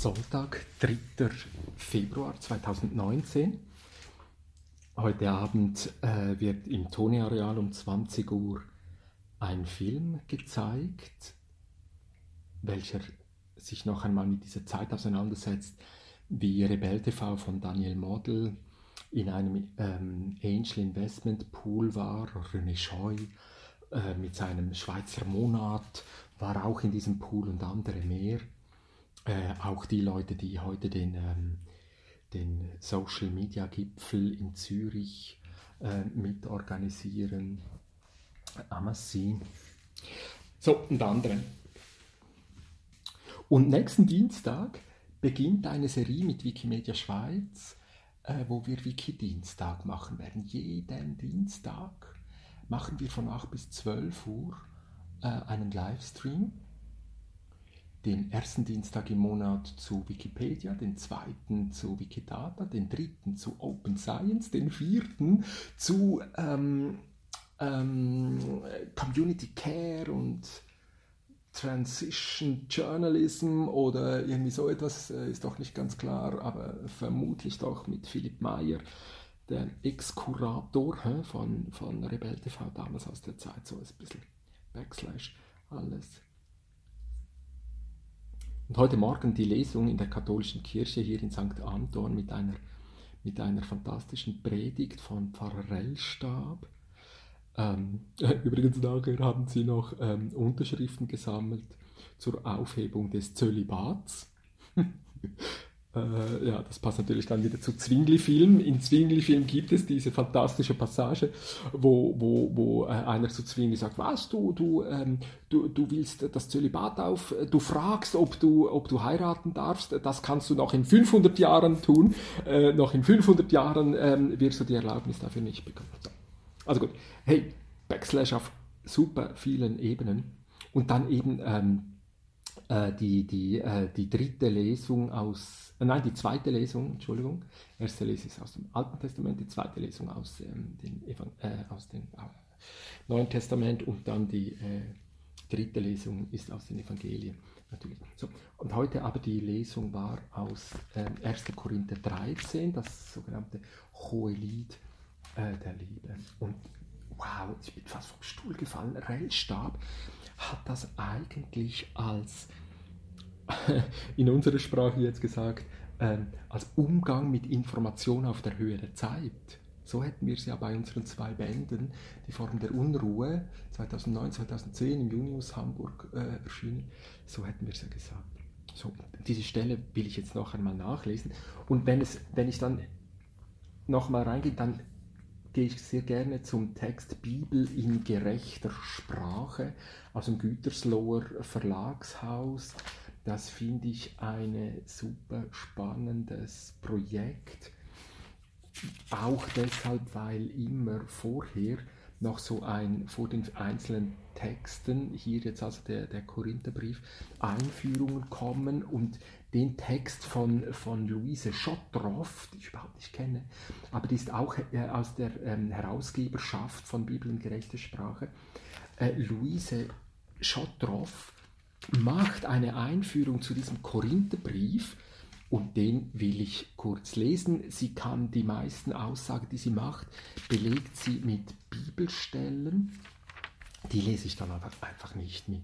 Sonntag, 3. Februar 2019. Heute Abend äh, wird im Toni-Areal um 20 Uhr ein Film gezeigt, welcher sich noch einmal mit dieser Zeit auseinandersetzt, wie Rebell TV von Daniel Model in einem ähm, Angel Investment Pool war, René Scheu äh, mit seinem Schweizer Monat war auch in diesem Pool und andere mehr äh, auch die Leute, die heute den, ähm, den Social Media Gipfel in Zürich äh, mitorganisieren, Amassi, so und andere. Und nächsten Dienstag beginnt eine Serie mit Wikimedia Schweiz, äh, wo wir Wiki-Dienstag machen werden. Jeden Dienstag machen wir von 8 bis 12 Uhr äh, einen Livestream den ersten Dienstag im Monat zu Wikipedia, den zweiten zu Wikidata, den dritten zu Open Science, den vierten zu ähm, ähm, Community Care und Transition Journalism oder irgendwie so etwas, äh, ist doch nicht ganz klar, aber vermutlich doch mit Philipp Meyer, der Ex-Kurator von, von Rebell TV damals aus der Zeit, so ein bisschen Backslash alles. Und heute Morgen die Lesung in der katholischen Kirche hier in St. Anton mit einer, mit einer fantastischen Predigt von Pfarrer Rellstab. Ähm, übrigens nachher haben sie noch ähm, Unterschriften gesammelt zur Aufhebung des Zölibats. Äh, ja, das passt natürlich dann wieder zu Zwingli-Film. In Zwingli-Film gibt es diese fantastische Passage, wo, wo, wo äh, einer zu Zwingli sagt, was, du, du, ähm, du, du willst das Zölibat auf, du fragst, ob du, ob du heiraten darfst, das kannst du noch in 500 Jahren tun, äh, noch in 500 Jahren ähm, wirst du die Erlaubnis dafür nicht bekommen. Also gut, hey, Backslash auf super vielen Ebenen. Und dann eben ähm, äh, die, die, äh, die dritte Lesung aus, äh, nein, die zweite Lesung, Entschuldigung, erste Lesung ist aus dem Alten Testament, die zweite Lesung aus, ähm, dem, äh, aus dem äh, Neuen Testament und dann die dritte Lesung ist aus den Evangelien natürlich. So, und heute aber die Lesung war aus äh, 1. Korinther 13, das sogenannte Hohelied äh, der Liebe. Und wow, ich bin fast vom Stuhl gefallen. Rellstab hat das eigentlich als, in unserer Sprache jetzt gesagt, ähm, als Umgang mit Information auf der Höhe der Zeit. So hätten wir es ja bei unseren zwei Bänden, die Form der Unruhe, 2009, 2010 im Juni aus Hamburg äh, erschienen, so hätten wir es ja gesagt. So, diese Stelle will ich jetzt noch einmal nachlesen. Und wenn, es, wenn ich dann nochmal reingehe, dann gehe ich sehr gerne zum Text Bibel in gerechter Sprache aus dem Gütersloher Verlagshaus. Das finde ich ein super spannendes Projekt. Auch deshalb, weil immer vorher noch so ein, vor den einzelnen Texten, hier jetzt also der, der Korintherbrief, Einführungen kommen und den Text von, von Luise Schottroff, die ich überhaupt nicht kenne, aber die ist auch äh, aus der ähm, Herausgeberschaft von Bibel in gerechter Sprache. Äh, Luise Schottroff macht eine Einführung zu diesem Korintherbrief und den will ich kurz lesen. Sie kann die meisten Aussagen, die sie macht, belegt sie mit Bibelstellen. Die lese ich dann einfach nicht mit.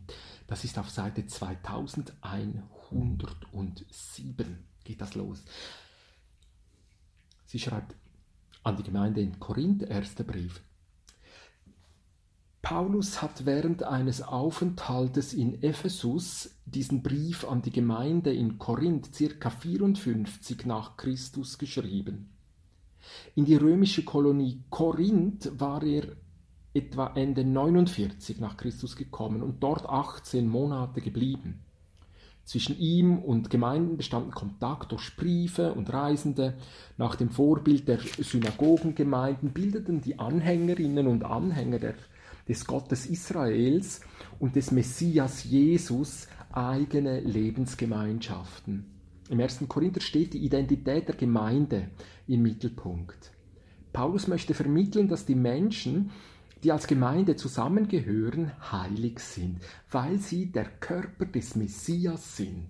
Das ist auf Seite 2107 geht das los. Sie schreibt an die Gemeinde in Korinth, erster Brief. Paulus hat während eines Aufenthaltes in Ephesus diesen Brief an die Gemeinde in Korinth circa 54 nach Christus geschrieben. In die römische Kolonie Korinth war er etwa Ende 49 nach Christus gekommen und dort 18 Monate geblieben. Zwischen ihm und Gemeinden bestanden Kontakt durch Briefe und Reisende. Nach dem Vorbild der Synagogengemeinden bildeten die Anhängerinnen und Anhänger der des Gottes Israels und des Messias Jesus eigene Lebensgemeinschaften. Im 1. Korinther steht die Identität der Gemeinde im Mittelpunkt. Paulus möchte vermitteln, dass die Menschen, die als Gemeinde zusammengehören, heilig sind, weil sie der Körper des Messias sind.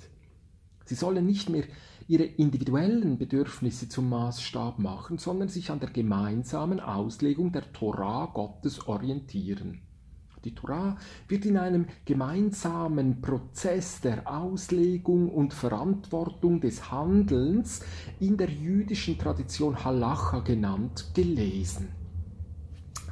Sie sollen nicht mehr ihre individuellen Bedürfnisse zum Maßstab machen, sondern sich an der gemeinsamen Auslegung der Torah Gottes orientieren. Die Torah wird in einem gemeinsamen Prozess der Auslegung und Verantwortung des Handelns in der jüdischen Tradition Halacha genannt gelesen.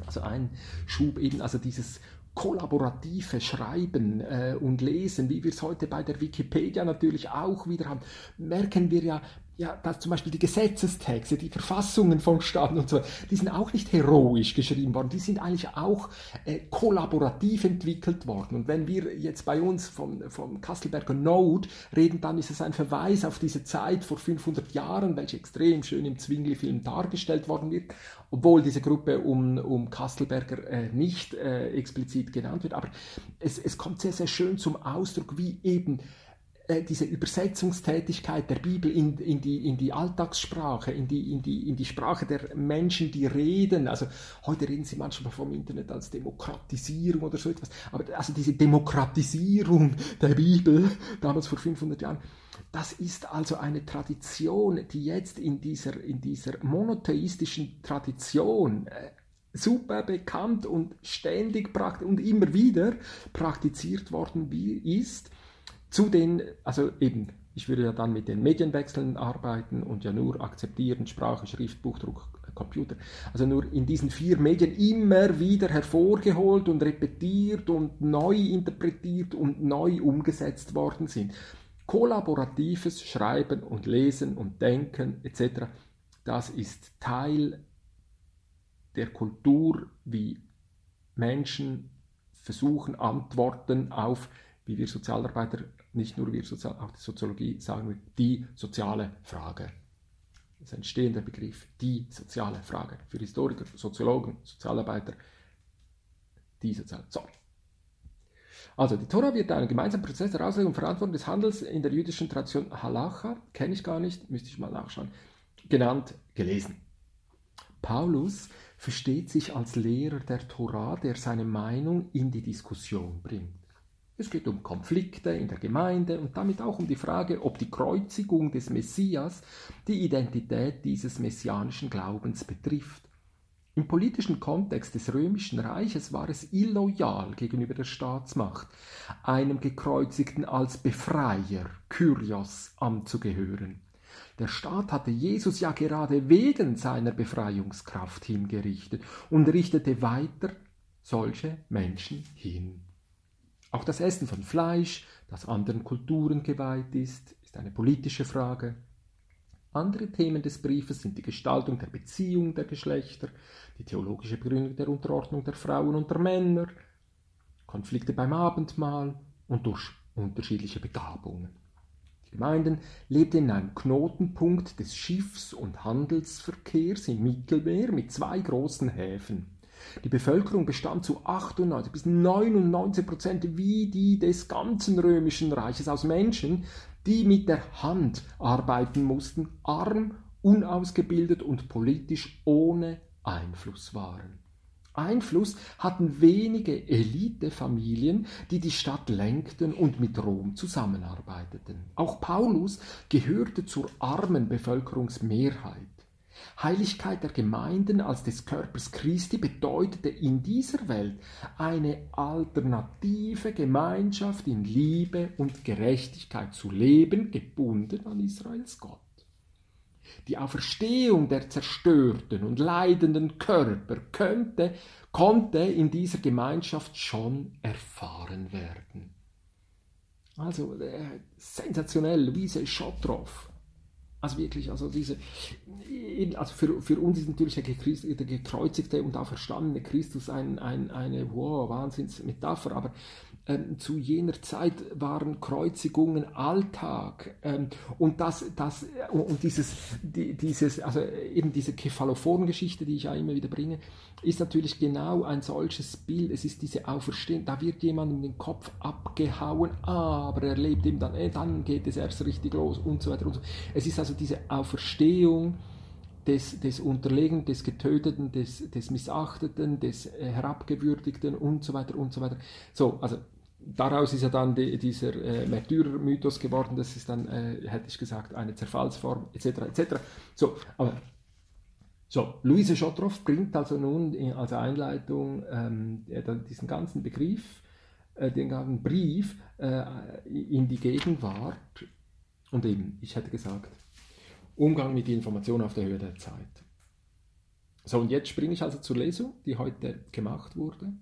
Also ein Schub eben, also dieses kollaborative Schreiben äh, und Lesen, wie wir es heute bei der Wikipedia natürlich auch wieder haben, merken wir ja, ja, dass zum Beispiel die Gesetzestexte, die Verfassungen von Staaten und so, die sind auch nicht heroisch geschrieben worden, die sind eigentlich auch äh, kollaborativ entwickelt worden. Und wenn wir jetzt bei uns vom, vom Kastelberger Node reden, dann ist es ein Verweis auf diese Zeit vor 500 Jahren, welche extrem schön im Zwingli-Film dargestellt worden wird, obwohl diese Gruppe um, um Kastelberger äh, nicht äh, explizit genannt wird. Aber es, es kommt sehr, sehr schön zum Ausdruck, wie eben diese Übersetzungstätigkeit der Bibel in, in, die, in die Alltagssprache, in die, in, die, in die Sprache der Menschen, die reden. Also heute reden sie manchmal vom Internet als Demokratisierung oder so etwas. Aber also diese Demokratisierung der Bibel, damals vor 500 Jahren, das ist also eine Tradition, die jetzt in dieser, in dieser monotheistischen Tradition äh, super bekannt und ständig und immer wieder praktiziert worden ist zu den, also eben, ich würde ja dann mit den Medienwechseln arbeiten und ja nur akzeptieren, Sprache, Schrift, Buchdruck, Computer. Also nur in diesen vier Medien immer wieder hervorgeholt und repetiert und neu interpretiert und neu umgesetzt worden sind. Kollaboratives Schreiben und Lesen und Denken etc., das ist Teil der Kultur, wie Menschen versuchen, Antworten auf, wie wir Sozialarbeiter nicht nur wir, Sozial auch die Soziologie sagen wir, die soziale Frage. Das ist ein stehender Begriff, die soziale Frage. Für Historiker, Soziologen, Sozialarbeiter, die soziale. So. Also, die Tora wird einen gemeinsamen Prozess der Auslegung und Verantwortung des Handels in der jüdischen Tradition Halacha, kenne ich gar nicht, müsste ich mal nachschauen, genannt, gelesen. Paulus versteht sich als Lehrer der Tora, der seine Meinung in die Diskussion bringt. Es geht um Konflikte in der Gemeinde und damit auch um die Frage, ob die Kreuzigung des Messias die Identität dieses messianischen Glaubens betrifft. Im politischen Kontext des römischen Reiches war es illoyal gegenüber der Staatsmacht, einem Gekreuzigten als Befreier, Kyrios, anzugehören. Der Staat hatte Jesus ja gerade wegen seiner Befreiungskraft hingerichtet und richtete weiter solche Menschen hin. Auch das Essen von Fleisch, das anderen Kulturen geweiht ist, ist eine politische Frage. Andere Themen des Briefes sind die Gestaltung der Beziehung der Geschlechter, die theologische Begründung der Unterordnung der Frauen und der Männer, Konflikte beim Abendmahl und durch unterschiedliche Begabungen. Die Gemeinden lebten in einem Knotenpunkt des Schiffs- und Handelsverkehrs im Mittelmeer mit zwei großen Häfen. Die Bevölkerung bestand zu 98 bis 99 Prozent wie die des ganzen römischen Reiches aus Menschen, die mit der Hand arbeiten mussten, arm, unausgebildet und politisch ohne Einfluss waren. Einfluss hatten wenige Elitefamilien, die die Stadt lenkten und mit Rom zusammenarbeiteten. Auch Paulus gehörte zur armen Bevölkerungsmehrheit. Heiligkeit der Gemeinden als des Körpers Christi bedeutete in dieser Welt eine alternative Gemeinschaft in Liebe und Gerechtigkeit zu leben, gebunden an Israels Gott. Die Auferstehung der zerstörten und leidenden Körper könnte, konnte in dieser Gemeinschaft schon erfahren werden. Also äh, sensationell, Luise Schottroff also wirklich, also diese, also für, für uns ist natürlich der, gekreuzigte und auferstandene Christus ein, ein, eine wow, Wahnsinnsmetapher, aber ähm, zu jener Zeit waren Kreuzigungen Alltag ähm, und das, das und dieses, die, dieses, also eben diese Kephalophoren-Geschichte, die ich ja immer wieder bringe, ist natürlich genau ein solches Bild. Es ist diese Auferstehung, da wird jemandem den Kopf abgehauen, aber er lebt eben dann, äh, dann geht es erst richtig los und so weiter und so. Es ist also diese Auferstehung des, des Unterlegenen, des Getöteten, des, des Missachteten, des äh, Herabgewürdigten und so weiter und so weiter. So, also daraus ist ja dann die, dieser äh, Märtyrer-Mythos geworden, das ist dann, äh, hätte ich gesagt, eine Zerfallsform, etc., etc. So, aber so, Luise Schottroff bringt also nun als Einleitung ähm, diesen ganzen Begriff, äh, den ganzen Brief äh, in die Gegenwart und eben, ich hätte gesagt, Umgang mit Informationen auf der Höhe der Zeit. So, und jetzt springe ich also zur Lesung, die heute gemacht wurde.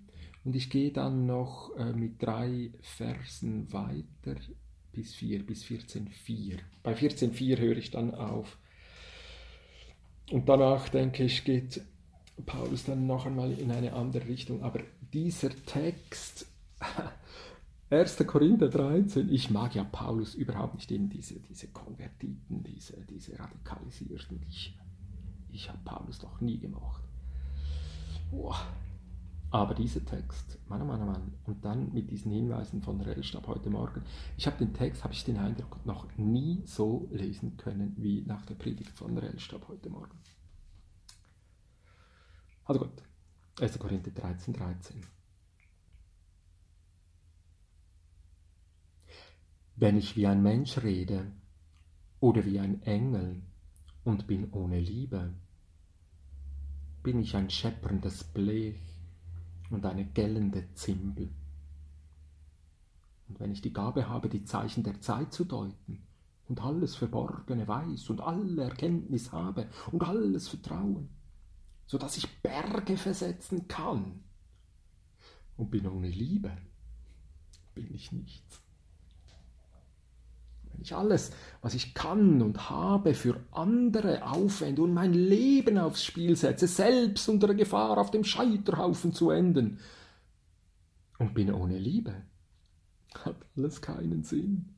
Und ich gehe dann noch äh, mit drei Versen weiter bis 4, bis 14,4. Bei 14,4 höre ich dann auf. Und danach, denke ich, geht Paulus dann noch einmal in eine andere Richtung. Aber dieser Text, 1. Korinther 13, ich mag ja Paulus überhaupt nicht, eben diese, diese Konvertiten, diese, diese Radikalisierten. Ich, ich habe Paulus doch nie gemocht. Boah. Aber dieser Text, Mann, Mann, Mann, und dann mit diesen Hinweisen von Rellstab heute Morgen, ich habe den Text, habe ich den Eindruck, noch nie so lesen können wie nach der Predigt von Rellstab heute Morgen. Also gut, 1. Korinther 13, 13. Wenn ich wie ein Mensch rede oder wie ein Engel und bin ohne Liebe, bin ich ein schepperndes Blech und eine gellende Zimbel. Und wenn ich die Gabe habe, die Zeichen der Zeit zu deuten und alles Verborgene weiß und alle Erkenntnis habe und alles Vertrauen, so dass ich Berge versetzen kann und bin ohne Liebe, bin ich nichts. Ich alles, was ich kann und habe, für andere aufwende und mein Leben aufs Spiel setze, selbst unter der Gefahr, auf dem Scheiterhaufen zu enden, und bin ohne Liebe, hat alles keinen Sinn.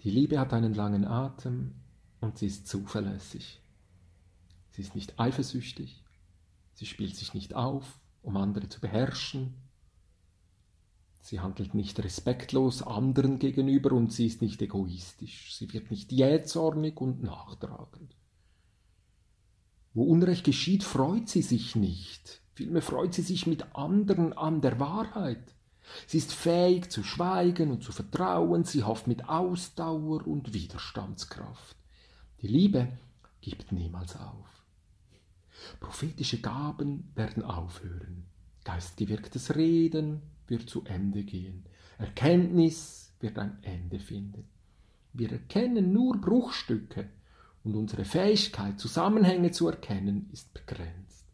Die Liebe hat einen langen Atem und sie ist zuverlässig. Sie ist nicht eifersüchtig, sie spielt sich nicht auf, um andere zu beherrschen Sie handelt nicht respektlos anderen gegenüber und sie ist nicht egoistisch. Sie wird nicht jähzornig und nachtragend. Wo Unrecht geschieht, freut sie sich nicht. Vielmehr freut sie sich mit anderen an der Wahrheit. Sie ist fähig zu schweigen und zu vertrauen. Sie hofft mit Ausdauer und Widerstandskraft. Die Liebe gibt niemals auf. Prophetische Gaben werden aufhören. Geistgewirktes Reden, wird zu Ende gehen. Erkenntnis wird ein Ende finden. Wir erkennen nur Bruchstücke und unsere Fähigkeit, Zusammenhänge zu erkennen, ist begrenzt.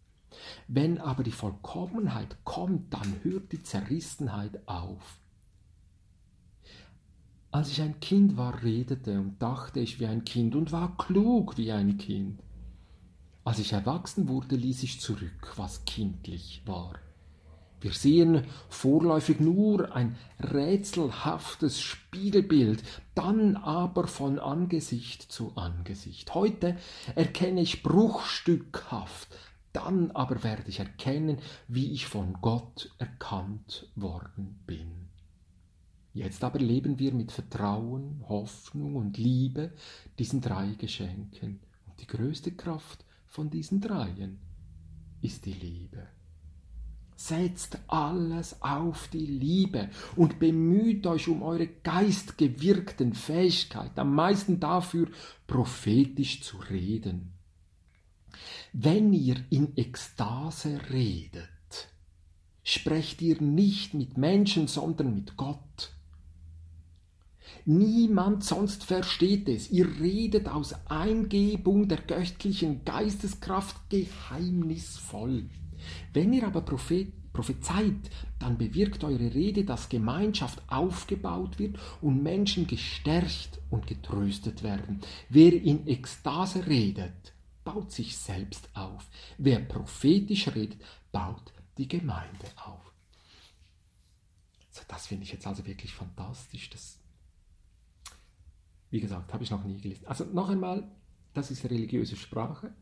Wenn aber die Vollkommenheit kommt, dann hört die Zerrissenheit auf. Als ich ein Kind war, redete und dachte ich wie ein Kind und war klug wie ein Kind. Als ich erwachsen wurde, ließ ich zurück, was kindlich war. Wir sehen vorläufig nur ein rätselhaftes Spiegelbild, dann aber von Angesicht zu Angesicht. Heute erkenne ich bruchstückhaft, dann aber werde ich erkennen, wie ich von Gott erkannt worden bin. Jetzt aber leben wir mit Vertrauen, Hoffnung und Liebe diesen drei Geschenken. Und die größte Kraft von diesen dreien ist die Liebe. Setzt alles auf die Liebe und bemüht euch um eure geistgewirkten Fähigkeiten, am meisten dafür, prophetisch zu reden. Wenn ihr in Ekstase redet, sprecht ihr nicht mit Menschen, sondern mit Gott. Niemand sonst versteht es. Ihr redet aus Eingebung der göttlichen Geisteskraft geheimnisvoll. Wenn ihr aber prophezeit, dann bewirkt eure Rede, dass Gemeinschaft aufgebaut wird und Menschen gestärkt und getröstet werden. Wer in Ekstase redet, baut sich selbst auf. Wer prophetisch redet, baut die Gemeinde auf. So, das finde ich jetzt also wirklich fantastisch. Das, wie gesagt, habe ich noch nie gelesen. Also noch einmal, das ist religiöse Sprache.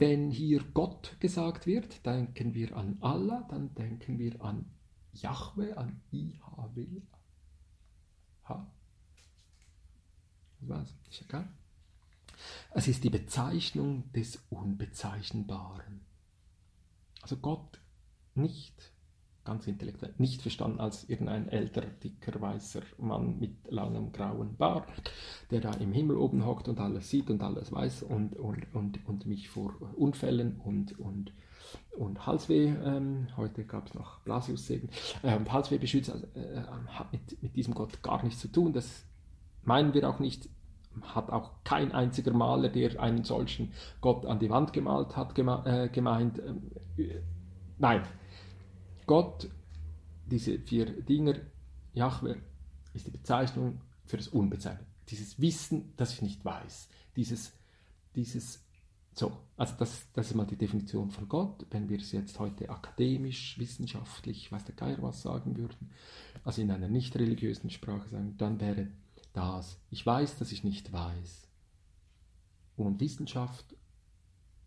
Wenn hier Gott gesagt wird, denken wir an Allah, dann denken wir an Yahweh, an IHW. Es ist die Bezeichnung des Unbezeichnbaren. Also Gott nicht ganz intellektuell, nicht verstanden als irgendein älter, dicker, weißer Mann mit langem grauen Bart, der da im Himmel oben hockt und alles sieht und alles weiß und, und, und, und mich vor Unfällen und, und, und Halsweh, ähm, heute gab es noch Blasiussegen, äh, Halsweh beschützt, also, äh, hat mit, mit diesem Gott gar nichts zu tun. Das meinen wir auch nicht hat auch kein einziger Maler, der einen solchen Gott an die Wand gemalt hat, geme äh, gemeint. Äh, nein, Gott, diese vier Dinger, Jahwe, ist die Bezeichnung für das Unbezeichnete. Dieses Wissen, das ich nicht weiß. Dieses, dieses, so, also das, das ist mal die Definition von Gott. Wenn wir es jetzt heute akademisch, wissenschaftlich, weiß der Geier was sagen würden, also in einer nicht religiösen Sprache sagen, dann wäre das. Ich weiß, dass ich nicht weiß. Und Wissenschaft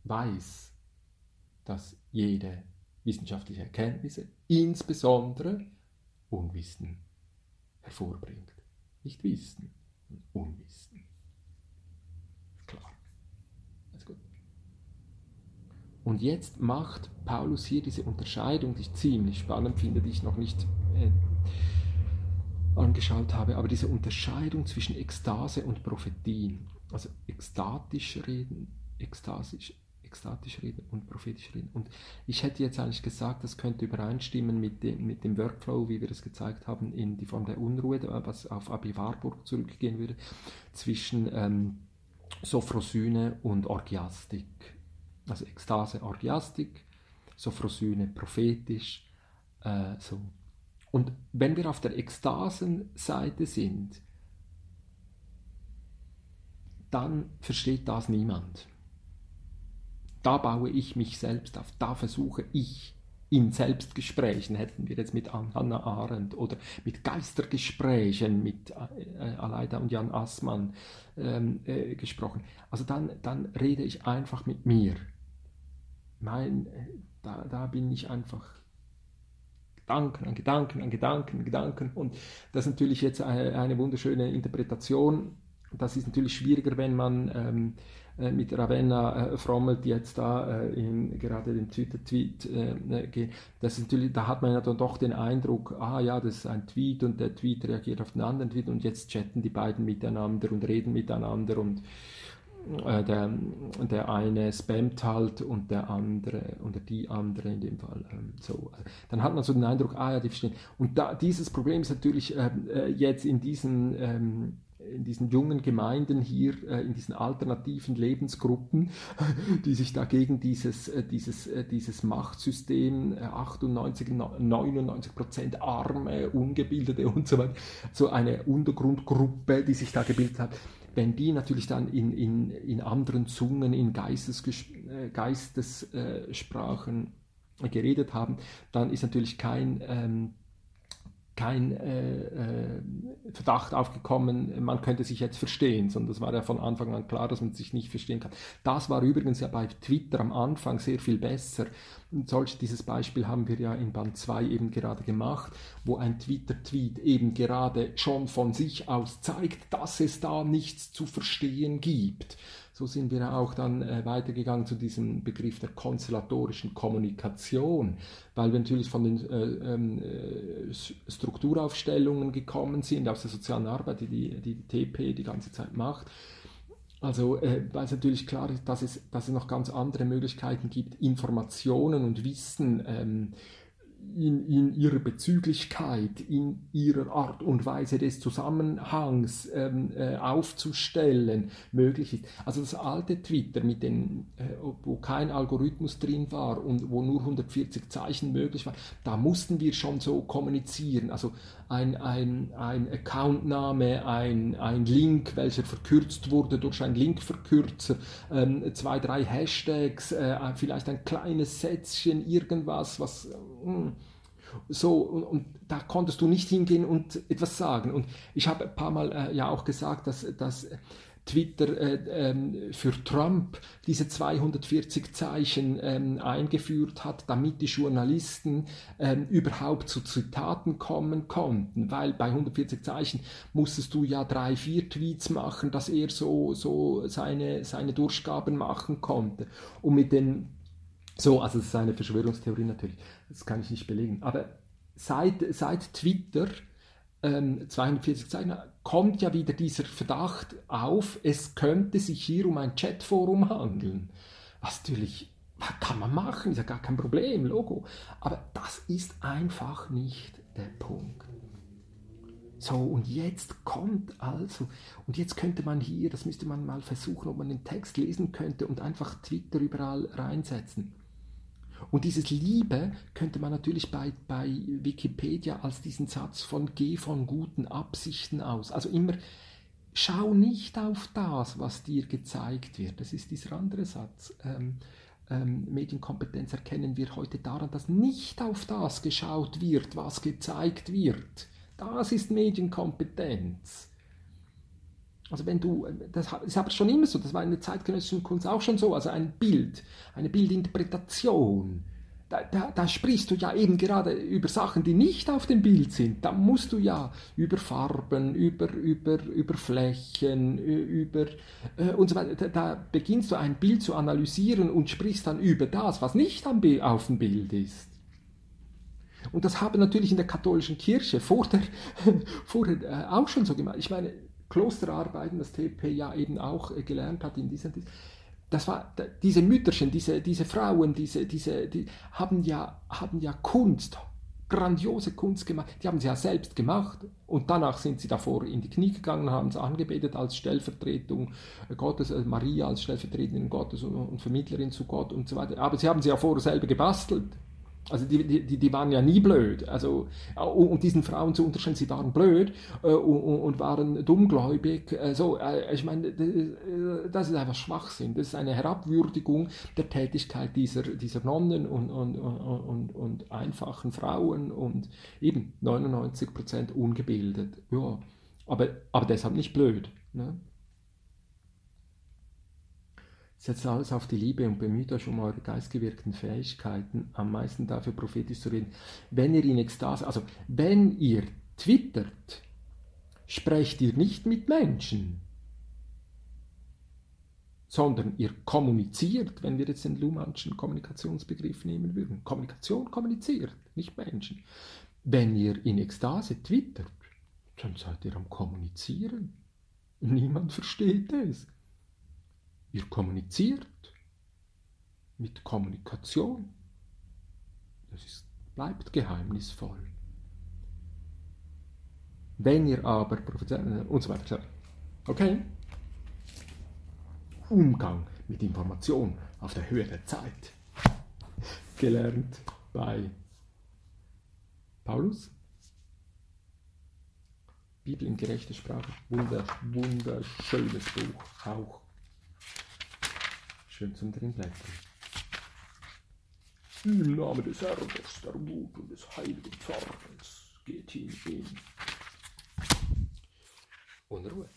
weiß, dass jede wissenschaftliche Erkenntnisse insbesondere Unwissen hervorbringt. Nicht Wissen, Unwissen. Klar. Alles gut. Und jetzt macht Paulus hier diese Unterscheidung, die ich ziemlich spannend finde, die ich noch nicht äh, angeschaut habe, aber diese Unterscheidung zwischen Ekstase und Prophetien, also ekstatisch reden, ekstasisch, ekstatisch reden und prophetisch reden. Und ich hätte jetzt eigentlich gesagt, das könnte übereinstimmen mit dem, mit dem Workflow, wie wir es gezeigt haben, in die Form der Unruhe, was auf Abi Warburg zurückgehen würde, zwischen ähm, Sophrosyne und Orgiastik. Also Ekstase, Orgiastik, Sophrosyne, prophetisch, äh, so und wenn wir auf der Ekstasenseite sind, dann versteht das niemand. Da baue ich mich selbst auf, da versuche ich in Selbstgesprächen, hätten wir jetzt mit Hannah Arendt oder mit Geistergesprächen mit äh, Aleida und Jan Assmann ähm, äh, gesprochen. Also dann, dann rede ich einfach mit mir. Mein, äh, da, da bin ich einfach Gedanken, an Gedanken, an Gedanken, an Gedanken. Und das ist natürlich jetzt eine, eine wunderschöne Interpretation. Das ist natürlich schwieriger, wenn man ähm, äh, mit Ravenna äh, frommelt, jetzt da äh, in, gerade den Twitter-Tweet äh, geht. Das ist natürlich, da hat man ja dann doch den Eindruck, ah ja, das ist ein Tweet und der Tweet reagiert auf den anderen Tweet und jetzt chatten die beiden miteinander und reden miteinander und äh, der, der eine spammt halt und der andere oder die andere in dem Fall ähm, so. Dann hat man so den Eindruck, ah ja, die verstehen. Und da, dieses Problem ist natürlich ähm, äh, jetzt in diesen ähm, in diesen jungen Gemeinden hier, äh, in diesen alternativen Lebensgruppen, die sich dagegen dieses, äh, dieses, äh, dieses Machtsystem, 98, 99 Prozent Arme, Ungebildete und so weiter, so eine Untergrundgruppe, die sich da gebildet hat, wenn die natürlich dann in, in, in anderen Zungen, in Geistessprachen geredet haben, dann ist natürlich kein ähm, kein äh, äh, Verdacht aufgekommen, man könnte sich jetzt verstehen, sondern das war ja von Anfang an klar, dass man sich nicht verstehen kann. Das war übrigens ja bei Twitter am Anfang sehr viel besser. Und solch, dieses Beispiel haben wir ja in Band 2 eben gerade gemacht, wo ein Twitter-Tweet eben gerade schon von sich aus zeigt, dass es da nichts zu verstehen gibt. So sind wir auch dann äh, weitergegangen zu diesem Begriff der konstellatorischen Kommunikation, weil wir natürlich von den äh, ähm, äh, Strukturaufstellungen gekommen sind aus der sozialen Arbeit, die die, die TP die ganze Zeit macht. Also, äh, weil es natürlich klar ist, dass es, dass es noch ganz andere Möglichkeiten gibt, Informationen und Wissen ähm, in, in, ihrer Bezüglichkeit, in ihrer Art und Weise des Zusammenhangs ähm, äh, aufzustellen, möglich ist. Also das alte Twitter, mit den, äh, wo kein Algorithmus drin war und wo nur 140 Zeichen möglich waren, da mussten wir schon so kommunizieren. Also ein, ein, ein Accountname, ein, ein Link, welcher verkürzt wurde durch einen Linkverkürzer, ähm, zwei, drei Hashtags, äh, vielleicht ein kleines Sätzchen, irgendwas, was... Äh, so, und, und, da konntest du nicht hingehen und etwas sagen. Und ich habe ein paar Mal äh, ja auch gesagt, dass, dass Twitter äh, ähm, für Trump diese 240 Zeichen ähm, eingeführt hat, damit die Journalisten ähm, überhaupt zu Zitaten kommen konnten, weil bei 140 Zeichen musstest du ja drei, vier Tweets machen, dass er so, so seine, seine Durchgaben machen konnte. Und mit den so, also es ist eine Verschwörungstheorie natürlich, das kann ich nicht belegen. Aber seit, seit Twitter, ähm, 240 Zeichen, kommt ja wieder dieser Verdacht auf, es könnte sich hier um ein Chatforum handeln. Was natürlich kann man machen, ist ja gar kein Problem, Logo. Aber das ist einfach nicht der Punkt. So, und jetzt kommt also, und jetzt könnte man hier, das müsste man mal versuchen, ob man den Text lesen könnte und einfach Twitter überall reinsetzen. Und dieses Liebe könnte man natürlich bei, bei Wikipedia als diesen Satz von Geh von guten Absichten aus. Also immer, schau nicht auf das, was dir gezeigt wird. Das ist dieser andere Satz. Ähm, ähm, Medienkompetenz erkennen wir heute daran, dass nicht auf das geschaut wird, was gezeigt wird. Das ist Medienkompetenz. Also wenn du, das ist aber schon immer so, das war in der zeitgenössischen Kunst auch schon so, also ein Bild, eine Bildinterpretation, da, da, da, sprichst du ja eben gerade über Sachen, die nicht auf dem Bild sind. Da musst du ja über Farben, über, über, über Flächen, über äh, und so weiter. Da, da, beginnst du ein Bild zu analysieren und sprichst dann über das, was nicht am, auf dem Bild ist. Und das haben natürlich in der katholischen Kirche vor der, vorher äh, auch schon so gemacht. Ich meine, Klosterarbeiten, das TP ja eben auch äh, gelernt hat in dieser das war diese Mütterchen, diese, diese Frauen, diese, diese, die haben ja, haben ja Kunst, grandiose Kunst gemacht. Die haben sie ja selbst gemacht und danach sind sie davor in die Knie gegangen, haben es angebetet als Stellvertretung Gottes, äh, Maria als Stellvertreterin Gottes und, und Vermittlerin zu Gott und so weiter. Aber sie haben sie ja vorher selber gebastelt. Also die, die, die waren ja nie blöd. Also, um diesen Frauen zu unterstellen, sie waren blöd äh, und, und, waren dummgläubig. Äh, so, äh, ich meine, das ist einfach Schwachsinn. Das ist eine Herabwürdigung der Tätigkeit dieser, dieser Nonnen und, und, und, und einfachen Frauen und eben 99% ungebildet. Ja, aber, aber deshalb nicht blöd. Ne? Setzt alles auf die Liebe und bemüht euch um eure geistgewirkten Fähigkeiten, am meisten dafür prophetisch zu reden. Wenn ihr in Ekstase, also wenn ihr twittert, sprecht ihr nicht mit Menschen, sondern ihr kommuniziert, wenn wir jetzt den Luhmannschen Kommunikationsbegriff nehmen würden. Kommunikation kommuniziert, nicht Menschen. Wenn ihr in Ekstase twittert, dann seid ihr am Kommunizieren. Niemand versteht es. Ihr kommuniziert mit Kommunikation. Das ist, bleibt geheimnisvoll. Wenn ihr aber und so weiter. Okay? Umgang mit Information auf der Höhe der Zeit. Gelernt bei Paulus. Bibel in gerechter Sprache. Wunder, wunderschönes Buch auch. Schön zum Drinblättern. Im Namen des Erbes, der Wut und des heiligen Zorns geht hin in Unruhe.